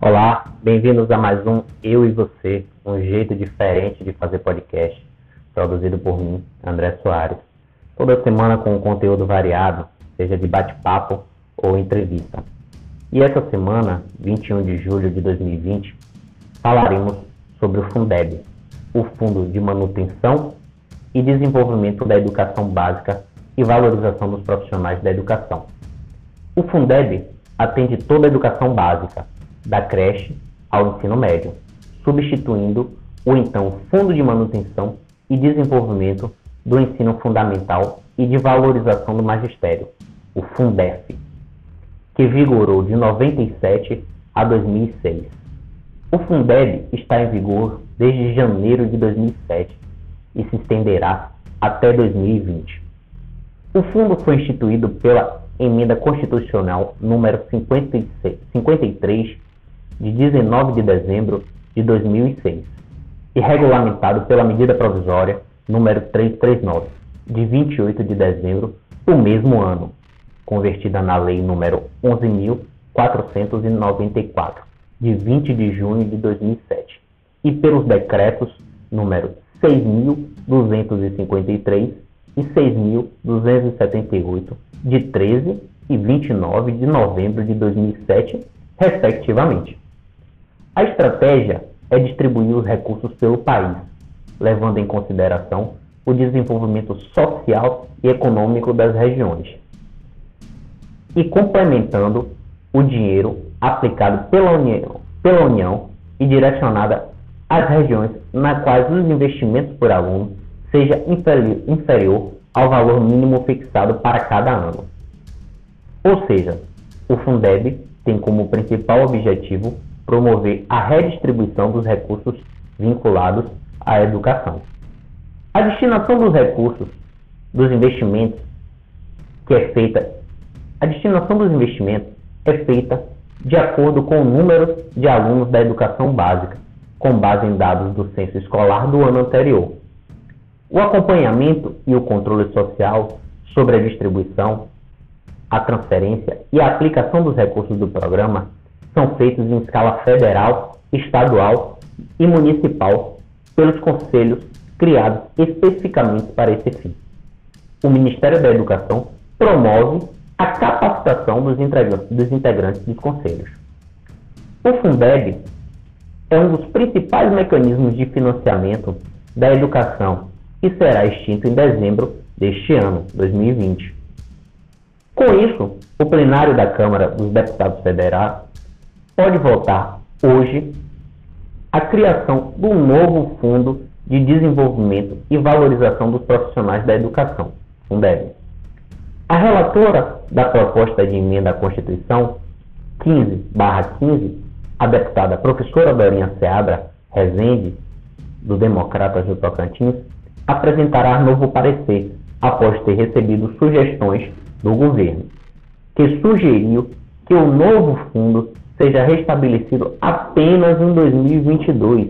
Olá, bem-vindos a mais um Eu e Você, um jeito diferente de fazer podcast, produzido por mim, André Soares. Toda semana com um conteúdo variado, seja de bate-papo ou entrevista. E essa semana, 21 de julho de 2020, falaremos sobre o Fundeb, o Fundo de Manutenção e Desenvolvimento da Educação Básica e Valorização dos Profissionais da Educação. O Fundeb atende toda a educação básica, da creche ao ensino médio, substituindo o então Fundo de Manutenção e Desenvolvimento do Ensino Fundamental e de Valorização do Magistério, o Fundef, que vigorou de 97 a 2006. O Fundeb está em vigor desde janeiro de 2007 e se estenderá até 2020. O fundo foi instituído pela Emenda Constitucional número 56, 53 de 19 de dezembro de 2006 e regulamentado pela medida provisória número 339 de 28 de dezembro do mesmo ano, convertida na lei número 11.494 de 20 de junho de 2007 e pelos decretos número 6.253 e 6.278 de 13 e 29 de novembro de 2007, respectivamente. A estratégia é distribuir os recursos pelo país, levando em consideração o desenvolvimento social e econômico das regiões e complementando o dinheiro aplicado pela União, pela União e direcionada às regiões nas quais os investimentos por aluno seja inferior ao valor mínimo fixado para cada ano. Ou seja, o Fundeb tem como principal objetivo promover a redistribuição dos recursos vinculados à educação. A destinação dos recursos dos investimentos que é feita, a destinação dos investimentos é feita de acordo com o número de alunos da educação básica, com base em dados do censo escolar do ano anterior. O acompanhamento e o controle social sobre a distribuição, a transferência e a aplicação dos recursos do programa são feitos em escala federal, estadual e municipal pelos conselhos criados especificamente para esse fim. O Ministério da Educação promove a capacitação dos integrantes dos conselhos. O Fundeb é um dos principais mecanismos de financiamento da educação e será extinto em dezembro deste ano, 2020. Com isso, o plenário da Câmara dos Deputados Federais pode votar hoje a criação um novo Fundo de Desenvolvimento e Valorização dos Profissionais da Educação, Fundeb. A relatora da proposta de emenda à Constituição 15/15, a deputada professora Dorinha Seabra Rezende, do Democratas do Tocantins, apresentará novo parecer após ter recebido sugestões do governo, que sugeriu que o novo fundo seja restabelecido apenas em 2022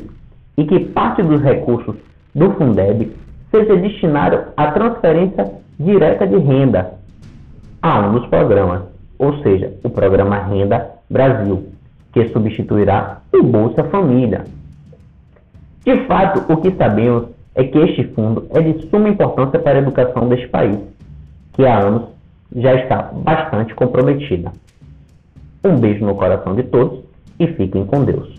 e que parte dos recursos do Fundeb seja destinado à transferência direta de renda a um dos programas, ou seja, o programa Renda Brasil, que substituirá o Bolsa Família. De fato, o que sabemos é que este fundo é de suma importância para a educação deste país, que há anos já está bastante comprometida. Um beijo no coração de todos e fiquem com Deus.